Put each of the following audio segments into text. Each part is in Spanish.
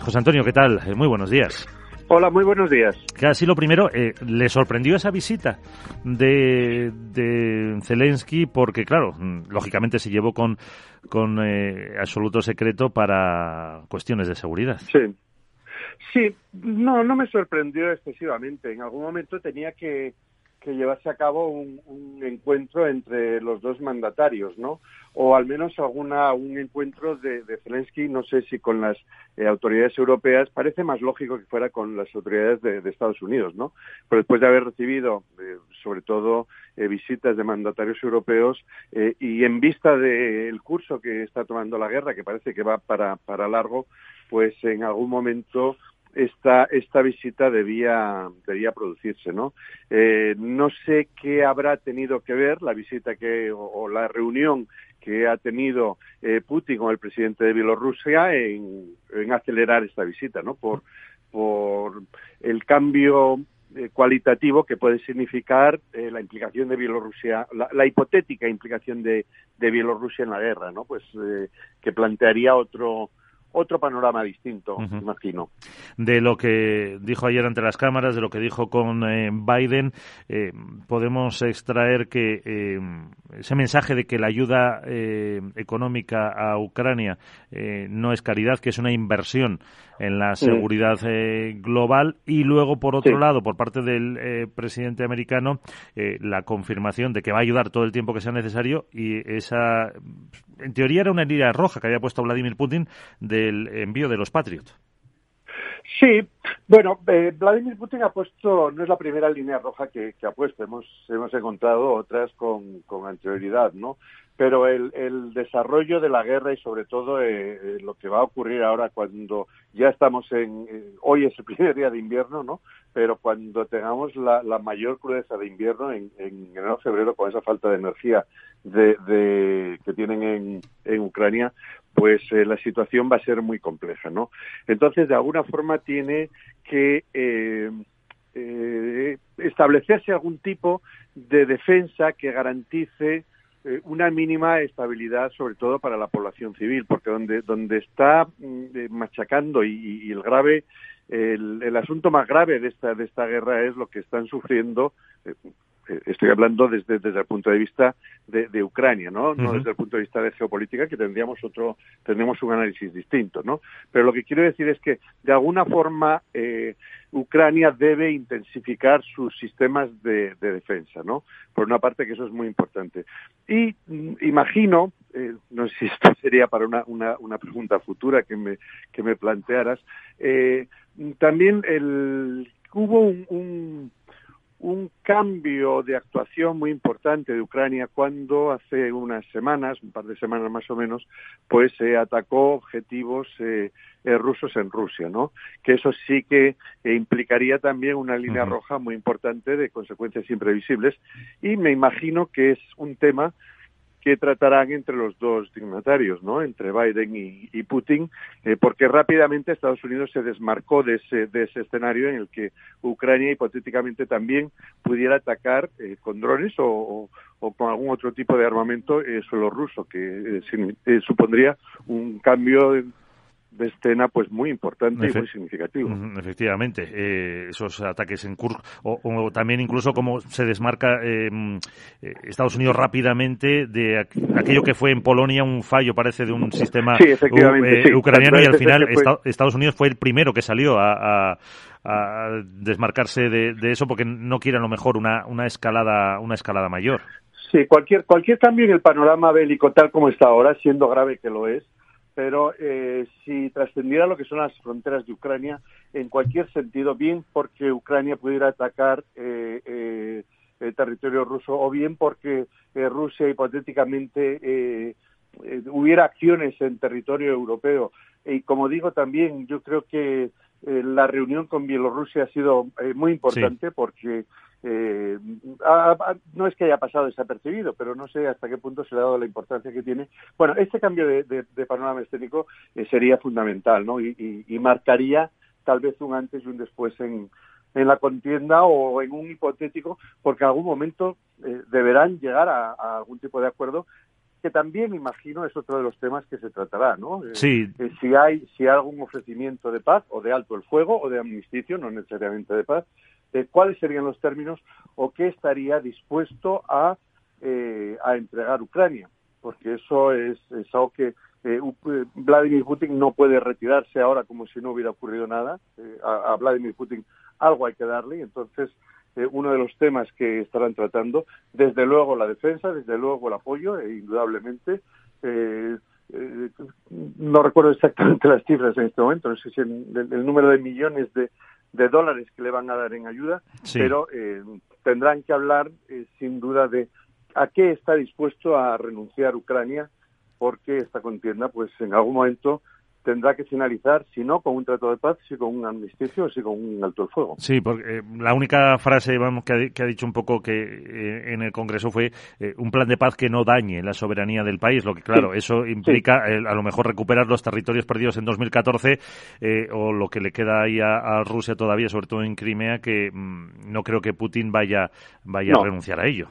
José Antonio, ¿qué tal? muy buenos días. Hola, muy buenos días. Casi lo primero, eh, ¿le sorprendió esa visita de, Zelensky? Porque, claro, mm, lógicamente se llevó con, con eh, absoluto secreto para cuestiones de seguridad. Sí. Sí, no, no me sorprendió excesivamente. En algún momento tenía que, que llevarse a cabo un, encuentro entre los dos mandatarios, ¿no? O al menos alguna un encuentro de, Zelensky, no sé si con las eh, autoridades europeas, parece más lógico que fuera con las autoridades de, Estados Unidos, ¿no? Pero después de haber recibido, eh, sobre todo, eh, visitas de mandatarios europeos y en vista del curso que está tomando la guerra, que parece que va para largo, pues en algún momento esta, esta visita debía, debía producirse, ¿no? Eh, no sé qué habrá tenido que ver la visita que, o, la reunión que ha tenido eh, Putin con el presidente de Bielorrusia en, en, acelerar esta visita, ¿no? Por, por el cambio eh, cualitativo que puede significar la implicación de Bielorrusia, la, hipotética implicación de, de, Bielorrusia en la guerra, ¿no? Pues que plantearía otro otro panorama distinto, imagino. De lo que dijo ayer ante las cámaras, de lo que dijo con eh, Biden, eh, podemos extraer que eh, ese mensaje de que la ayuda económica a Ucrania no es caridad, que es una inversión en la seguridad global, y luego, por otro lado, por parte del presidente americano, la confirmación de que va a ayudar todo el tiempo que sea necesario. Y esa, en teoría, era una línea roja que había puesto Vladimir Putin de el envío de los Patriot. Sí, bueno, eh, Vladimir Putin ha puesto, no es la primera línea roja que, ha puesto, hemos, hemos encontrado otras con anterioridad, ¿no? Pero el, el, desarrollo de la guerra y sobre todo eh, eh, lo que va a ocurrir ahora cuando ya estamos en, hoy es el primer día de invierno, ¿no? Pero cuando tengamos la, la mayor crudeza de invierno en, en enero-febrero con esa falta de energía de, de que tienen en, en Ucrania, pues eh, la situación va a ser muy compleja, ¿no? Entonces, de alguna forma tiene que eh, eh, establecerse algún tipo de defensa que garantice una mínima estabilidad, sobre todo para la población civil, porque donde donde está mm, machacando y, el grave el, el, asunto más grave de esta de esta guerra es lo que están sufriendo eh, estoy hablando desde, desde el punto de vista de, Ucrania, ¿no? No desde el punto de vista de geopolítica, que tendríamos otro, tendríamos un análisis distinto, ¿no? Pero lo que quiero decir es que, de alguna forma, eh, Ucrania debe intensificar sus sistemas de, defensa, ¿no? Por una parte que eso es muy importante. Y mm, imagino, eh, no sé si esto sería para una, una, una pregunta futura que me, que me plantearas, también el, hubo un un cambio de actuación muy importante de Ucrania cuando hace unas semanas, un par de semanas más o menos, pues se atacó objetivos eh, eh, rusos en Rusia, ¿no? Que eso sí que eh, implicaría también una línea roja muy importante de consecuencias imprevisibles y me imagino que es un tema que tratarán entre los dos dignatarios, ¿no? Entre Biden y, Putin, eh, porque rápidamente Estados Unidos se desmarcó de ese, de ese escenario en el que Ucrania hipotéticamente también pudiera atacar eh, con drones o, con algún otro tipo de armamento eh, suelo ruso, que supondría un cambio de escena pues muy importante y muy significativo. Efectivamente, eh, esos ataques en Kursk o, también incluso como se desmarca em, eh, Estados Unidos rápidamente de aquello que fue en Polonia un fallo parece de un sistema eh, ucraniano y al final Estados Unidos fue el primero que salió a, desmarcarse de, eso porque no quiere a lo mejor una, una escalada una escalada mayor. Sí, cualquier cualquier cambio en el panorama bélico tal como está ahora, siendo grave que lo es, pero eh, si trascendiera lo que son las fronteras de Ucrania, en cualquier sentido, bien porque Ucrania pudiera atacar eh, eh, el territorio ruso o bien porque Rusia hipotéticamente hubiera acciones en territorio europeo. Y como digo también, yo creo que la reunión con Bielorrusia ha sido muy importante porque eh, no es que haya pasado desapercibido, pero no sé hasta qué punto se le ha dado la importancia que tiene. Bueno, este cambio de, panorama estético eh, sería fundamental, ¿no? Y, marcaría tal vez un antes y un después en, en la contienda o en un hipotético, porque en algún momento eh, deberán llegar a, algún tipo de acuerdo que también imagino es otro de los temas que se tratará, ¿no? Eh, sí. Eh, si hay si hay algún ofrecimiento de paz o de alto el fuego o de amnisticio, no necesariamente de paz, eh, cuáles serían los términos o qué estaría dispuesto a a entregar Ucrania, porque eso es, es algo que Vladimir Putin no puede retirarse ahora como si no hubiera ocurrido nada. A, a, Vladimir Putin algo hay que darle, entonces eh, uno de los temas que estarán tratando. Desde luego la defensa, desde luego el apoyo, e indudablemente. Eh, eh, no recuerdo exactamente las cifras en este momento, no sé si el, el número de millones de, de, dólares que le van a dar en ayuda, pero tendrán que hablar sin duda de a qué está dispuesto a renunciar Ucrania porque esta contienda pues en algún momento tendrá que finalizar, si no con un trato de paz, si con un amnisticio, si con un alto el fuego. Sí, porque eh, la única frase vamos, que, ha, dicho un poco que eh, en el Congreso fue eh, un plan de paz que no dañe la soberanía del país, lo que claro, eso implica a lo mejor recuperar los territorios perdidos en 2014 o lo que le queda ahí a, Rusia todavía, sobre todo en Crimea, que mm, no creo que Putin vaya, vaya a renunciar a ello.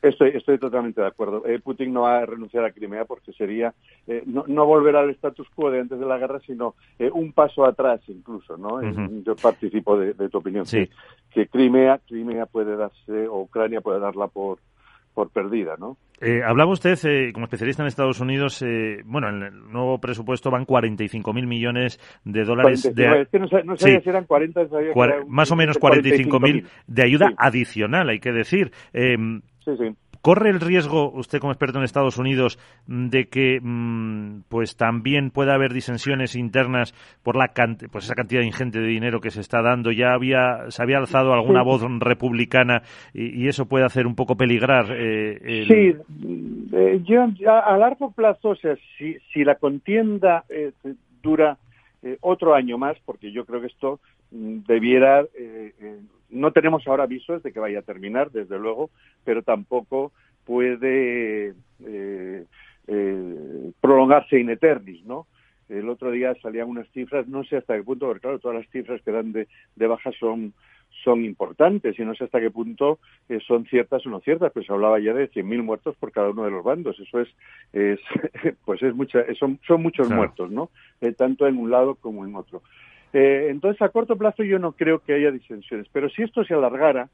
Estoy, estoy totalmente de acuerdo. Eh, Putin no va a renunciar a Crimea porque sería eh, no, no, volver al status quo de antes de la guerra, sino eh, un paso atrás incluso, ¿no? Yo participo de, tu opinión. Sí. Que, Crimea, Crimea puede darse, o Ucrania puede darla por, por perdida, ¿no? hablaba usted, como especialista en Estados Unidos, bueno, en el nuevo presupuesto van 45.000 millones de dólares de... Es que no, sabía si eran 40, Más o menos 45.000 de ayuda adicional, hay que decir. ¿Corre el riesgo, usted como experto en Estados Unidos, de que mm, pues también pueda haber disensiones internas por la pues esa cantidad ingente de dinero que se está dando? Ya había se había alzado alguna voz republicana y, eso puede hacer un poco peligrar. Eh, Sí, eh, yo a, largo plazo, o sea, si, si la contienda eh, dura otro año más, porque yo creo que esto mm, debiera no tenemos ahora avisos de que vaya a terminar, desde luego, pero tampoco puede eh, eh, prolongarse in eternis, ¿no? El otro día salían unas cifras, no sé hasta qué punto, porque claro, todas las cifras que dan de, de baja son, son importantes y no sé hasta qué punto eh, son ciertas o no ciertas, pues se hablaba ya de 100.000 muertos por cada uno de los bandos. Eso es, es pues es mucha, son, son muchos muertos, ¿no? tanto en un lado como en otro. Eh, entonces, a corto plazo yo no creo que haya disensiones, pero si esto se alargara,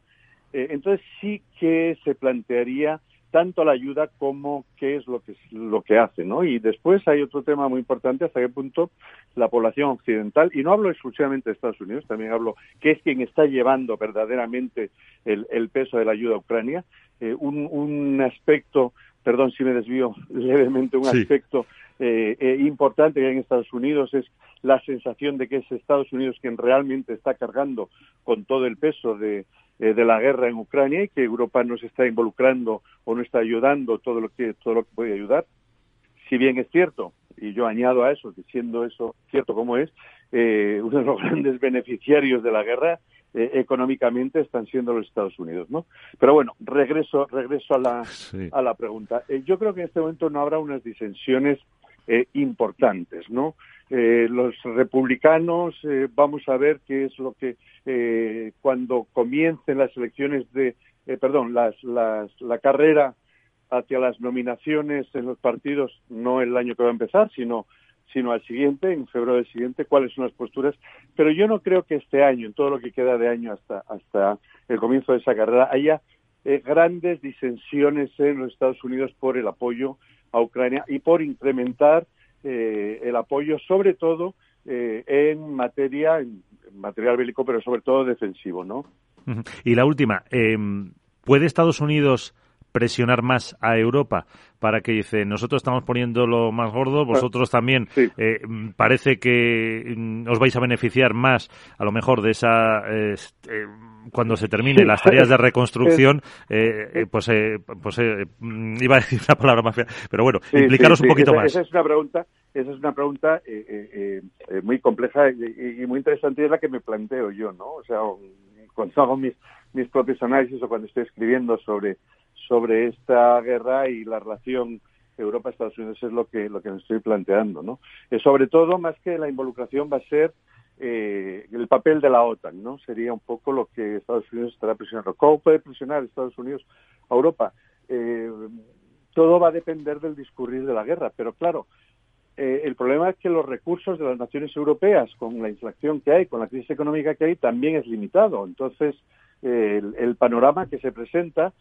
eh, entonces sí que se plantearía tanto la ayuda como qué es lo que lo que hace, ¿no? Y después hay otro tema muy importante hasta qué punto la población occidental y no hablo exclusivamente de Estados Unidos, también hablo que es quien está llevando verdaderamente el, peso de la ayuda a Ucrania, eh, un, un aspecto, perdón si me desvío levemente, un aspecto eh, eh, importante que hay en Estados Unidos es la sensación de que es Estados Unidos quien realmente está cargando con todo el peso de, eh, de la guerra en Ucrania y que Europa no se está involucrando o no está ayudando todo lo que todo lo que puede ayudar. Si bien es cierto, y yo añado a eso, que siendo eso cierto como es, eh, uno de los grandes beneficiarios de la guerra eh, económicamente están siendo los Estados Unidos, ¿no? Pero bueno, regreso regreso a la a la pregunta. yo creo que en este momento no habrá unas disensiones eh, importantes, ¿no? Eh, los republicanos eh, vamos a ver qué es lo que cuando comiencen las elecciones de perdón las, las, la carrera hacia las nominaciones en los partidos no el año que va a empezar sino sino al siguiente en febrero del siguiente cuáles son las posturas pero yo no creo que este año en todo lo que queda de año hasta hasta el comienzo de esa carrera haya grandes disensiones en los Estados Unidos por el apoyo a Ucrania y por incrementar eh, el apoyo, sobre todo eh, en materia, en material bélico, pero sobre todo defensivo, ¿no? Y la última, em, ¿puede Estados Unidos presionar más a Europa para que dice nosotros estamos poniendo lo más gordo, vosotros también eh, parece que mm, os vais a beneficiar más a lo mejor de esa eh, cuando se termine las tareas de reconstrucción eh, pues pues mm, iba a decir una palabra más fea pero bueno implicaros un poquito más. esa es una pregunta esa es una pregunta muy compleja y, y, muy interesante y es la que me planteo yo no o sea cuando hago mis mis propios análisis o cuando estoy escribiendo sobre sobre esta guerra y la relación Europa-Estados Unidos es lo que lo que me estoy planteando, ¿no? Eh, sobre todo, más que la involucración, va a ser eh, el papel de la OTAN, ¿no? Sería un poco lo que Estados Unidos estará presionando. ¿Cómo puede presionar Estados Unidos a Europa? Eh, todo va a depender del discurrir de la guerra. Pero claro, eh, el problema es que los recursos de las naciones europeas, con la inflación que hay, con la crisis económica que hay, también es limitado. Entonces, eh, el, panorama que se presenta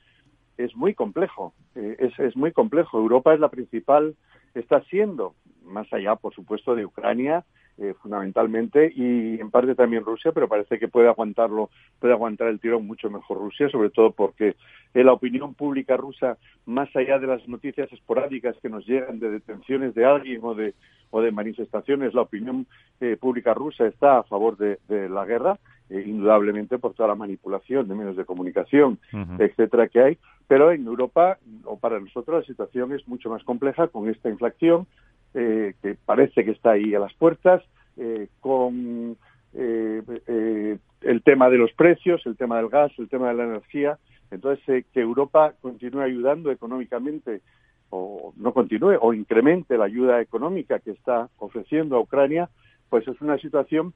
es muy complejo. Eh, es, es muy complejo. Europa es la principal, está siendo, más allá, por supuesto, de Ucrania, eh, fundamentalmente y en parte también Rusia, pero parece que puede aguantarlo, puede aguantar el tirón mucho mejor Rusia, sobre todo porque la opinión pública rusa, más allá de las noticias esporádicas que nos llegan de detenciones de alguien o de o de manifestaciones, la opinión eh, pública rusa está a favor de, la guerra, eh, indudablemente por toda la manipulación de medios de comunicación, etcétera, que hay. Pero en Europa, o para nosotros, la situación es mucho más compleja con esta inflación, eh, que parece que está ahí a las puertas, eh, con eh, el tema de los precios, el tema del gas, el tema de la energía. Entonces, que Europa continúe ayudando económicamente o no continúe o incremente la ayuda económica que está ofreciendo a Ucrania, pues es una situación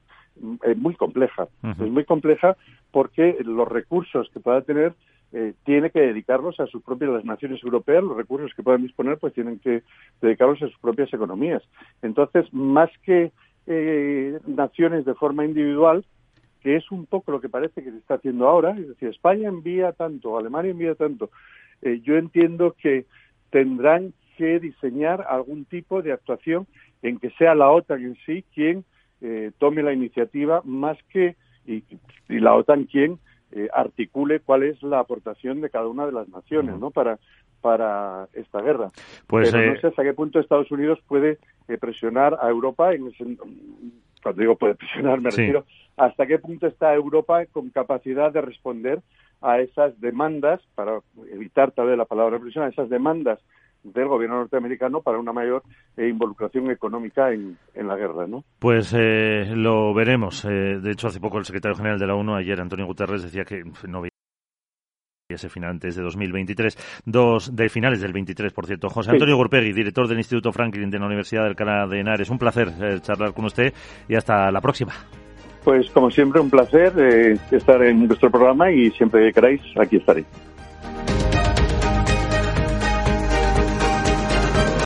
muy compleja. Es muy compleja porque los recursos que pueda tener eh, tiene que dedicarlos a sus propias, las naciones europeas, los recursos que puedan disponer, pues tienen que dedicarlos a sus propias economías. Entonces, más que eh, naciones de forma individual, que es un poco lo que parece que se está haciendo ahora, es decir, España envía tanto, Alemania envía tanto, eh, yo entiendo que tendrán que diseñar algún tipo de actuación en que sea la OTAN en sí quien tome la iniciativa más que y, y la OTAN quien eh, articule cuál es la aportación de cada una de las naciones, ¿no? Para para esta guerra. Pues, Pero no eh, sé hasta qué punto Estados Unidos puede eh, presionar a Europa en ese, cuando digo puede presionar me refiero hasta qué punto está Europa con capacidad de responder a esas demandas para evitar tal vez la palabra presión a esas demandas del gobierno norteamericano para una mayor eh, involucración económica en, la guerra, ¿no? Pues eh, lo veremos. Eh, de hecho, hace poco el secretario general de la ONU, ayer Antonio Guterres, decía que no veía ese final antes de 2023, dos de finales del 23, por cierto. José Antonio Gorpegui, director del Instituto Franklin de la Universidad del Canadá de Henares. Un placer charlar con usted y hasta la próxima. Pues como siempre, un placer estar en nuestro programa y siempre que queráis, aquí estaré.